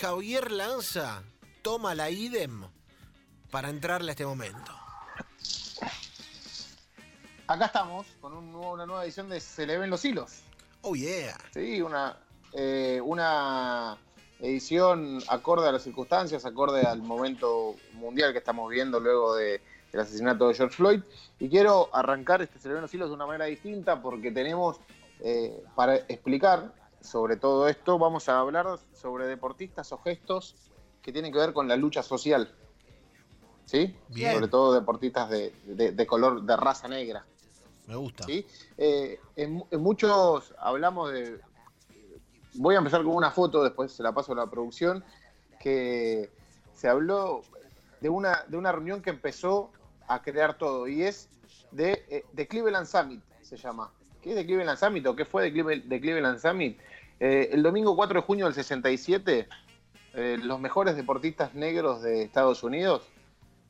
Javier Lanza toma la idem para entrarle a este momento. Acá estamos con un nuevo- una nueva edición de Se le ven los hilos. Oh yeah. Sí, una, eh, una edición acorde a las circunstancias, acorde al momento mundial que estamos viendo luego de- del asesinato de George Floyd. Y quiero arrancar este Se le ven los hilos de una manera distinta porque tenemos, eh, para explicar sobre todo esto, vamos a hablar sobre deportistas o gestos que tienen que ver con la lucha social. ¿Sí? Bien. Sobre todo deportistas de- de- de color, de raza negra. Me gusta. ¿sí? Eh, en, en muchos hablamos de. Voy a empezar con una foto, después se la paso a la producción, que se habló de una, de una reunión que empezó a crear todo, y es de, eh, de Cleveland Summit, se llama. ¿Qué es de Cleveland Summit o qué fue de Cleveland, Summit? Eh, el domingo 4 de junio del 67, eh, los mejores deportistas negros de Estados Unidos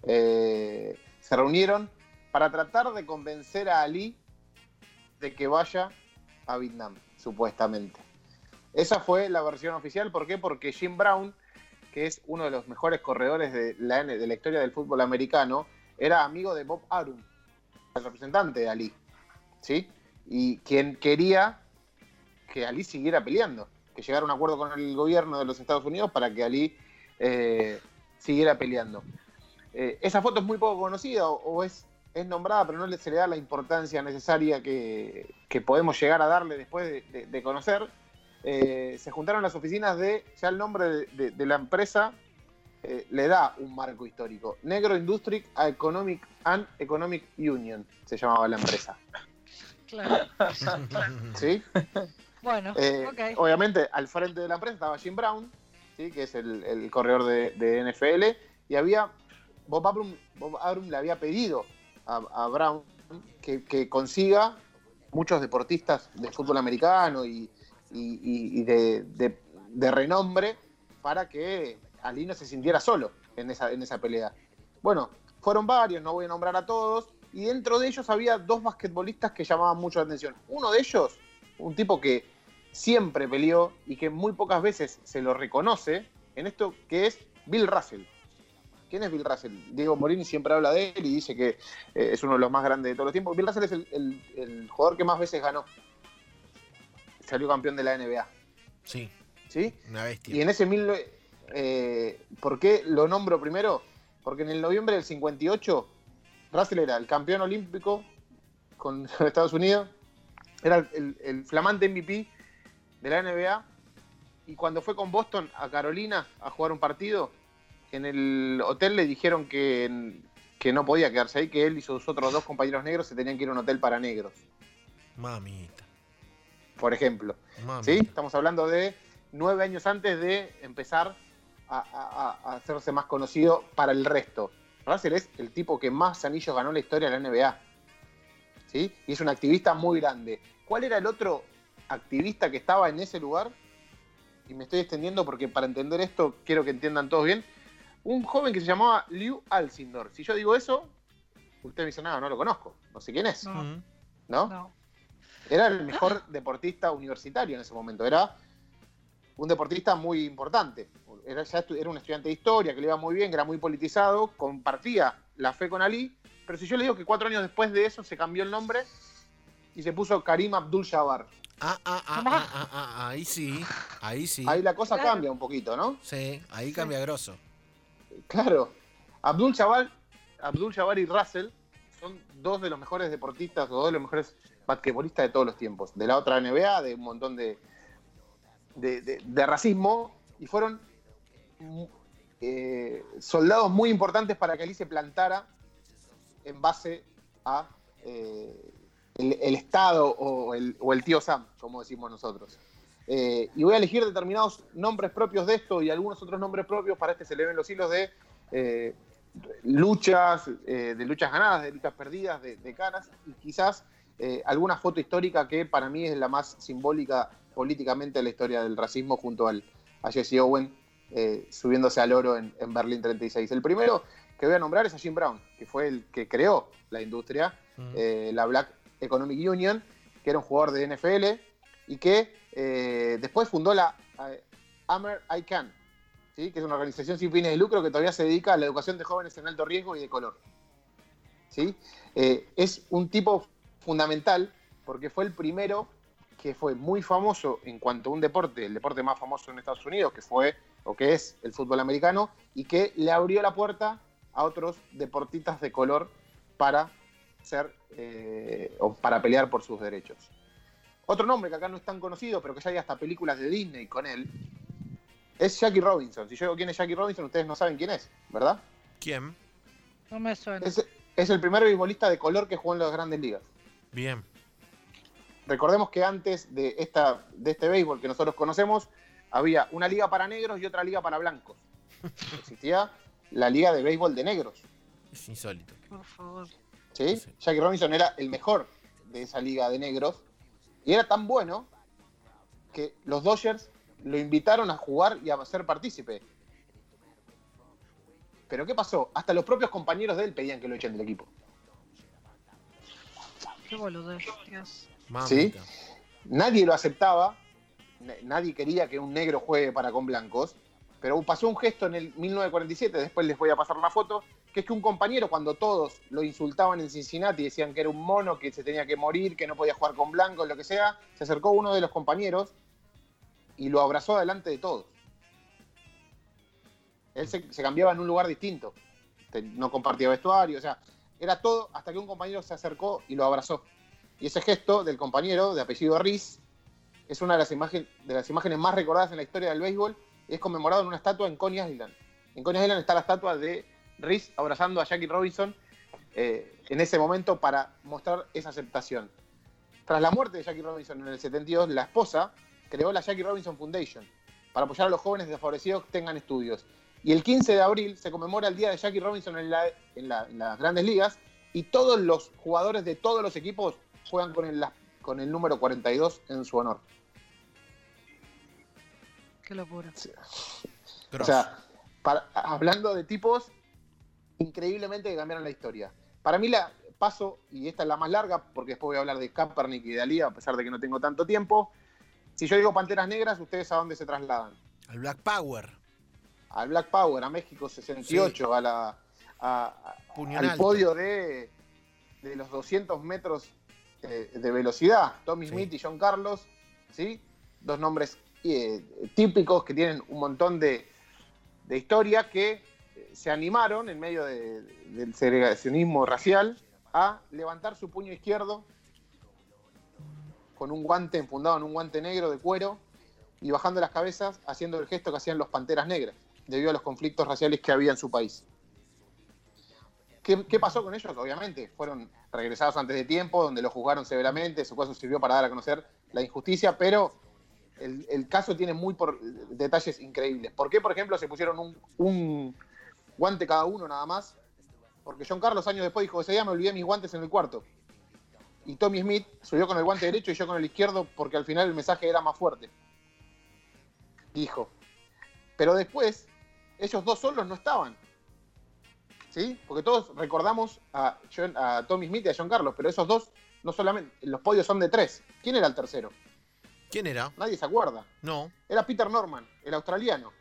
eh, se reunieron para tratar de convencer a Ali de que vaya a Vietnam, supuestamente. Esa fue la versión oficial, ¿por qué? Porque Jim Brown, que es uno de los mejores corredores de la, de la historia del fútbol americano, era amigo de Bob Arum, el representante de Ali, ¿sí? Y quien quería que Ali siguiera peleando, que llegara a un acuerdo con el gobierno de los Estados Unidos para que Ali eh, siguiera peleando. Eh, esa foto es muy poco conocida o, es, nombrada, pero no se le da la importancia necesaria que, podemos llegar a darle después de, conocer. Eh, se juntaron las oficinas de, ya el nombre de, la empresa le da un marco histórico. Negro Industry Economic and Economic Union se llamaba la empresa. Claro. ¿sí? Bueno, Eh. Obviamente, al frente de la empresa estaba Jim Brown, ¿sí? que es el, el corredor de, de NFL, y había. Bob Abrum, Bob Abrum le había pedido a, a Brown que, que consiga muchos deportistas de fútbol americano y, y- y- y de, de- de renombre para que Ali no se sintiera solo en esa, en esa pelea. Bueno, fueron varios, no voy a nombrar a todos, y dentro de ellos había dos basquetbolistas que llamaban mucho la atención. Uno de ellos, un tipo que siempre peleó y que muy pocas veces se lo reconoce en esto que es Bill Russell. ¿Quién es Bill Russell? Diego Morini siempre habla de él y dice que eh, es uno de los más grandes de todos los tiempos. Bill Russell es el, el- el jugador que más veces ganó. Salió campeón de la NBA. Sí, ¿Sí? una bestia. Y en ese mil, eh, ¿por qué lo nombro primero? Porque en el noviembre del 58, Russell era el campeón olímpico con Estados Unidos, era el, flamante MVP de la NBA, y cuando fue con Boston a Carolina a jugar un partido, en el hotel le dijeron que, que no podía quedarse ahí, que él y sus otros dos compañeros negros se tenían que ir a un hotel para negros, Mamita. por ejemplo. mamita. ¿sí? Estamos hablando de nueve años antes de empezar a, a- a hacerse más conocido para el resto. Russell es el tipo que más anillos ganó en la historia de la NBA. ¿sí? Y es un activista muy grande. ¿Cuál era el otro activista que estaba en ese lugar? Y me estoy extendiendo porque para entender esto quiero que entiendan todos bien. Un joven que se llamaba Liu Alcindor. Si yo digo eso, usted me dice, no, no lo conozco. No sé quién es. No. ¿no? no. Era el mejor deportista universitario en ese momento. Era un deportista muy importante. Era, ya estu- era un estudiante de historia que le iba muy bien, que era muy politizado, compartía la fe con Ali. Pero si yo le digo que cuatro años después de eso se cambió el nombre y se puso Karim Abdul-Jabbar. Ah, ah, ah, ¿Cómo? ah, ah, ah, ahí sí, ahí sí. Ahí la cosa Claro. cambia un poquito, ¿no? Sí, ahí cambia grosso. Claro. Abdul-Jabbar Abdul Jabbar y Russell son dos de los mejores deportistas o dos de los mejores basquetbolistas de todos los tiempos. De la otra NBA, de un montón de, de, racismo. Y fueron eh, soldados muy importantes para que Ali se plantara en base a eh, el, Estado o el, tío Sam, como decimos nosotros. Eh, y voy a elegir determinados nombres propios de esto y algunos otros nombres propios para este se le ven los hilos de luchas, de luchas ganadas, de luchas perdidas, de, de caras, y quizás alguna foto histórica que para mí es la más simbólica políticamente de la historia del racismo junto al, a Jesse Owen eh, subiéndose al oro en, en Berlín 36. El primero que voy a nombrar es a Jim Brown, que fue el que creó la industria, eh, la Black Economic Union, que era un jugador de NFL y que eh, después fundó la eh, Hammer I Can, ¿sí? que es una organización sin fines de lucro que todavía se dedica a la educación de jóvenes en alto riesgo y de color. ¿sí? Es un tipo fundamental porque fue el primero que fue muy famoso en cuanto a un deporte, el deporte más famoso en Estados Unidos, que fue o que es el fútbol americano, y que le abrió la puerta a otros deportistas de color para ser eh, o para pelear por sus derechos. Otro nombre que acá no es tan conocido, pero que ya hay hasta películas de Disney con él, es Jackie Robinson. Si yo digo quién es Jackie Robinson, ustedes no saben quién es, ¿verdad? ¿Quién? No me suena. Es, es el primer beisbolista de color que jugó en las grandes ligas. Bien. Recordemos que antes de, esta, de este béisbol que nosotros conocemos, había una liga para negros y otra liga para blancos. Existía la liga de béisbol de negros. Es insólito. Por favor. ¿sí? Sí. Jackie Robinson era el mejor de esa liga de negros y era tan bueno que los Dodgers lo invitaron a jugar y a ser partícipe. Pero ¿qué pasó? Hasta los propios compañeros de él pedían que lo echen del equipo. Qué boludez, Dios. Mamita. Nadie lo aceptaba, na- nadie quería que un negro juegue para con blancos, pero pasó un gesto en el 1947, después les voy a pasar la foto, que es que un compañero cuando todos lo insultaban en Cincinnati, decían que era un mono, que se tenía que morir, que no podía jugar con blancos, lo que sea, se acercó uno de los compañeros y lo abrazó delante de todos. Él se, se cambiaba en un lugar distinto, no compartía vestuario, o sea, era todo hasta que un compañero se acercó y lo abrazó. Y ese gesto del compañero, de apellido Riz, es una de las, imagen- de las imágenes más recordadas en la historia del béisbol y es conmemorado en una estatua en Coney Island. En Coney Island está la estatua de Riz abrazando a Jackie Robinson eh, en ese momento para mostrar esa aceptación. Tras la muerte de Jackie Robinson en el 72, la esposa creó la Jackie Robinson Foundation para apoyar a los jóvenes desfavorecidos que tengan estudios. Y el 15 de abril se conmemora el día de Jackie Robinson en, la- en la- en las grandes ligas y todos los jugadores de todos los equipos juegan con el, con el número 42 en su honor. Qué locura. O sea, para- hablando de tipos increíblemente que cambiaron la historia. Para mí la paso, y esta es la más larga, porque después voy a hablar de Kaepernick y de Ali, a pesar de que no tengo tanto tiempo. Si yo digo Panteras Negras, ¿ustedes a dónde se trasladan? Al Black Power. Al Black Power, a México 68, a la, a- a- Puño en al podio de, de los 200 metros eh, de velocidad. Tommy Sí. Smith y John Carlos, ¿sí? Dos nombres eh, típicos que tienen un montón de, de historia que eh, se animaron en medio de- del segregacionismo racial a levantar su puño izquierdo con un guante enfundado en un guante negro de cuero y bajando las cabezas haciendo el gesto que hacían los Panteras Negras debido a los conflictos raciales que había en su país. ¿Qué, pasó con ellos? Obviamente, fueron regresados antes de tiempo, donde los juzgaron severamente, su caso sirvió para dar a conocer la injusticia, pero el, caso tiene muy detalles increíbles. ¿Por qué, por ejemplo, se pusieron un, un guante cada uno nada más? Porque John Carlos años después dijo, ese día me olvidé mis guantes en el cuarto. Y Tommy Smith subió con el guante derecho y yo con el izquierdo porque al final el mensaje era más fuerte. Dijo. Pero después, ellos dos solos no estaban. ¿Sí? Porque todos recordamos a, John- a Tommy Smith y a John Carlos, pero esos dos no solamente, los podios son de tres. ¿Quién era el tercero? ¿Quién era? Nadie se acuerda. No. Era Peter Norman, el australiano,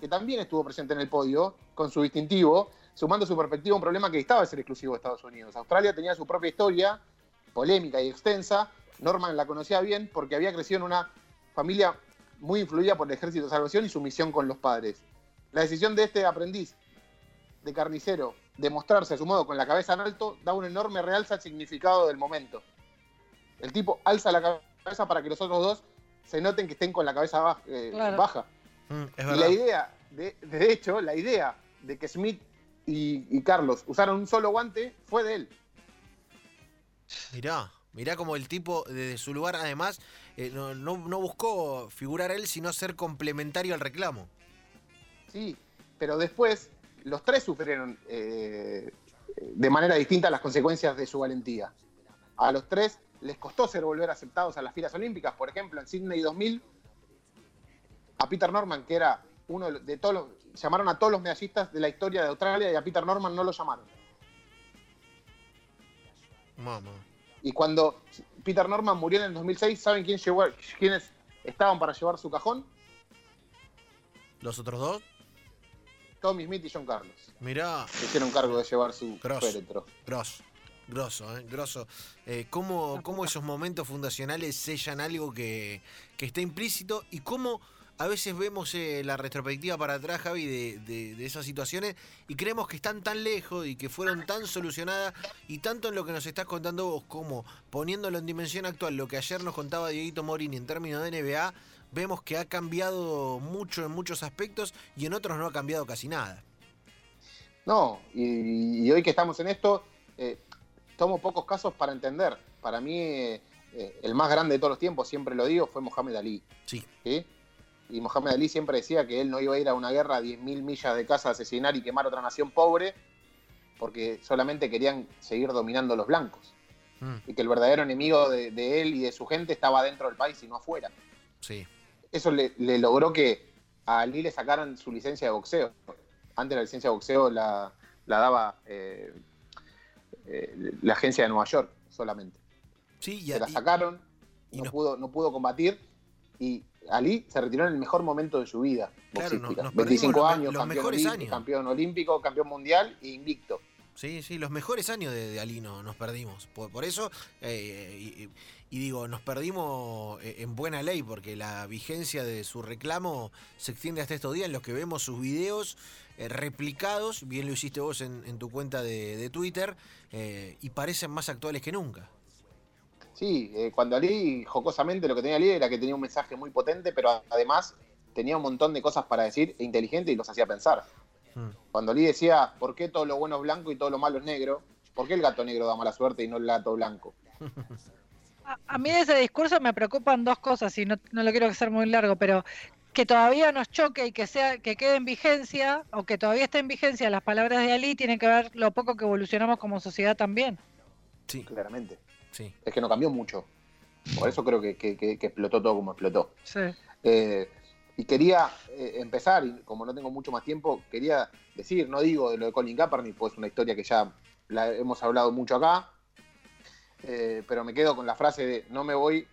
que también estuvo presente en el podio con su distintivo, sumando su perspectiva a un problema que estaba de ser exclusivo de Estados Unidos. Australia tenía su propia historia, polémica y extensa. Norman la conocía bien porque había crecido en una familia muy influida por el Ejército de Salvación y su misión con los padres. La decisión de este aprendiz de carnicero de mostrarse a su modo con la cabeza en alto da un enorme realza al significado del momento. El tipo alza la cabeza para que los otros dos se noten que estén con la cabeza baja. eh, Claro. baja. Mm, es Y la idea, de, de hecho, la idea de que Smith y, y Carlos usaron un solo guante fue de él. Mirá, mirá como el tipo desde su lugar además eh, no, no- no buscó figurar él, sino ser complementario al reclamo. Sí, pero después los tres sufrieron eh, de manera distinta las consecuencias de su valentía. A los tres les costó ser volver aceptados a las filas olímpicas. Por ejemplo, en Sydney 2000, a Peter Norman, que era uno de todos los, llamaron a todos los medallistas de la historia de Australia y a Peter Norman no lo llamaron. Mamá. Y cuando Peter Norman murió en el 2006, ¿saben quién llevó, quiénes estaban para llevar su cajón? ¿Los otros dos? Tommy Smith y John Carlos. Mirá, Se hicieron cargo de llevar su Grosso. féretro. grosso, grosso, ¿eh? grosso. Eh, ¿cómo, cómo esos momentos fundacionales sellan algo que, que está implícito y cómo a veces vemos eh, la retrospectiva para atrás, Javi, de, de- de esas situaciones y creemos que están tan lejos y que fueron tan solucionadas y tanto en lo que nos estás contando vos como poniéndolo en dimensión actual, lo que ayer nos contaba Dieguito Morini en términos de NBA, vemos que ha cambiado mucho en muchos aspectos y en otros no ha cambiado casi nada. No, y, y hoy que estamos en esto, eh, tomo pocos casos para entender. Para mí, eh, eh, el más grande de todos los tiempos, siempre lo digo, fue Mohamed Ali. Sí. ¿sí? Y Mohamed Ali siempre decía que él no iba a ir a una guerra a 10.000 millas de casa a asesinar y quemar otra nación pobre, porque solamente querían seguir dominando los blancos. Mm, Y que el verdadero enemigo de, de él y de su gente estaba dentro del país y no afuera. sí. Eso le, le logró que a Ali le sacaran su licencia de boxeo. Antes la licencia de boxeo la, la daba eh, eh, la agencia de Nueva York solamente. Sí, y, Se la sacaron, y no, pudo, no pudo combatir y Ali se retiró en el mejor momento de su vida Claro, boxística. nos- nos 25 perdimos los me- años, los campeón, mejores olímpico, años. campeón olímpico, campeón mundial e invicto. Sí, sí, los mejores años de, de Ali no- nos perdimos. Por, eso, eh, y, digo, nos perdimos eh, en buena ley, porque la vigencia de su reclamo se extiende hasta estos días en los que vemos sus videos eh, replicados, bien lo hiciste vos en, tu cuenta de, Twitter, eh, y parecen más actuales que nunca. Sí, cuando Ali, jocosamente, lo que tenía Ali era que tenía un mensaje muy potente, pero además tenía un montón de cosas para decir e inteligente y los hacía pensar. Mm. Cuando Ali decía, ¿por qué todo lo bueno es blanco y todo lo malo es negro? ¿Por qué el gato negro da mala suerte y no el gato blanco? A, a mí de ese discurso me preocupan dos cosas y no, no lo quiero hacer muy largo, pero que todavía nos choque y que sea que quede en vigencia o que todavía esté en vigencia las palabras de Ali tienen que ver lo poco que evolucionamos como sociedad también. Sí, Claramente. sí. Es que no cambió mucho. Por eso creo que, que- que- que explotó todo como explotó. Sí. Eh, y quería eh, empezar, y como no tengo mucho más tiempo, quería decir, no digo de lo de Colin Kaepernick, pues es una historia que ya la hemos hablado mucho acá, eh, pero me quedo con la frase de no me voy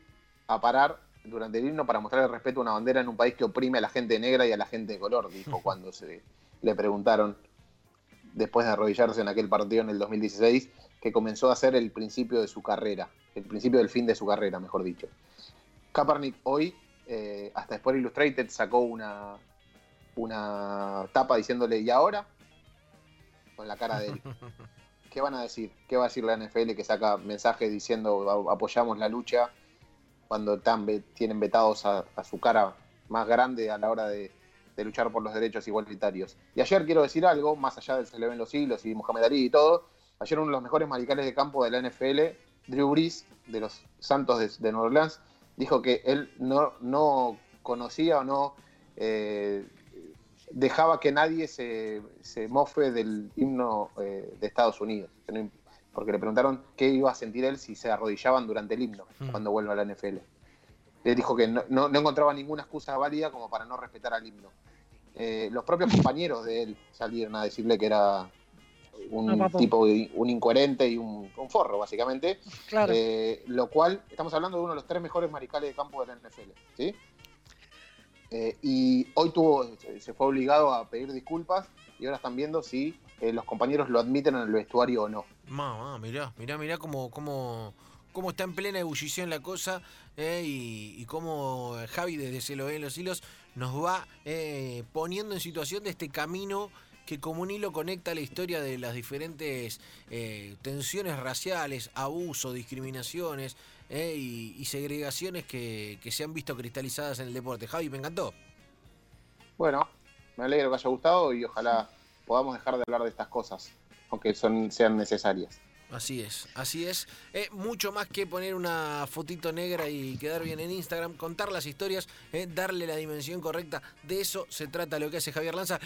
a parar durante el himno para mostrar el respeto a una bandera en un país que oprime a la gente negra y a la gente de color, dijo cuando se le preguntaron después de arrodillarse en aquel partido en el 2016, que comenzó a ser el principio de su carrera, el principio del fin de su carrera, mejor dicho. Kaepernick hoy, eh, hasta Sport Illustrated sacó una, una tapa diciéndole, ¿y ahora? Con la cara de él. ¿Qué van a decir? ¿Qué va a decir la NFL que saca mensajes diciendo "A- apoyamos la lucha cuando están tienen vetados a, a su cara más grande a la hora de, de luchar por los derechos igualitarios? Y ayer quiero decir algo, más allá del se le ven los hilos y Mohamed Ali y todo, ayer uno de los mejores maricales de campo de la NFL, Drew Brees, de los Santos de, de Nueva Orleans, dijo que él no, no conocía o no eh, dejaba que nadie se, se mofe del himno eh, de Estados Unidos. Porque le preguntaron qué iba a sentir él si se arrodillaban durante el himno Hmm. cuando vuelva a la NFL. Él dijo que no, no- no encontraba ninguna excusa válida como para no respetar al himno. Eh, los propios compañeros de él salieron a decirle que era un No, tipo, un incoherente y un, un forro, básicamente. Claro. Eh, lo cual, estamos hablando de uno de los tres mejores maricales de campo de la NFL, ¿sí? Eh, y hoy tuvo, se- se fue obligado a pedir disculpas y ahora están viendo si eh, los compañeros lo admiten en el vestuario o no. Mamá, mirá, mirá, mirá cómo, cómo, cómo está en plena ebullición la cosa eh, y, y cómo Javi desde Se lo ve en los hilos nos va eh, poniendo en situación de este camino que como un hilo conecta la historia de las diferentes eh, tensiones raciales, abuso, discriminaciones eh, y, y segregaciones que, que se han visto cristalizadas en el deporte. Javi, me encantó. Bueno, me alegro que haya gustado y ojalá podamos dejar de hablar de estas cosas, aunque son, sean necesarias. Así es, así es. Eh, mucho más que poner una fotito negra y quedar bien en Instagram, contar las historias, eh, darle la dimensión correcta. De eso se trata lo que hace Javier Lanza.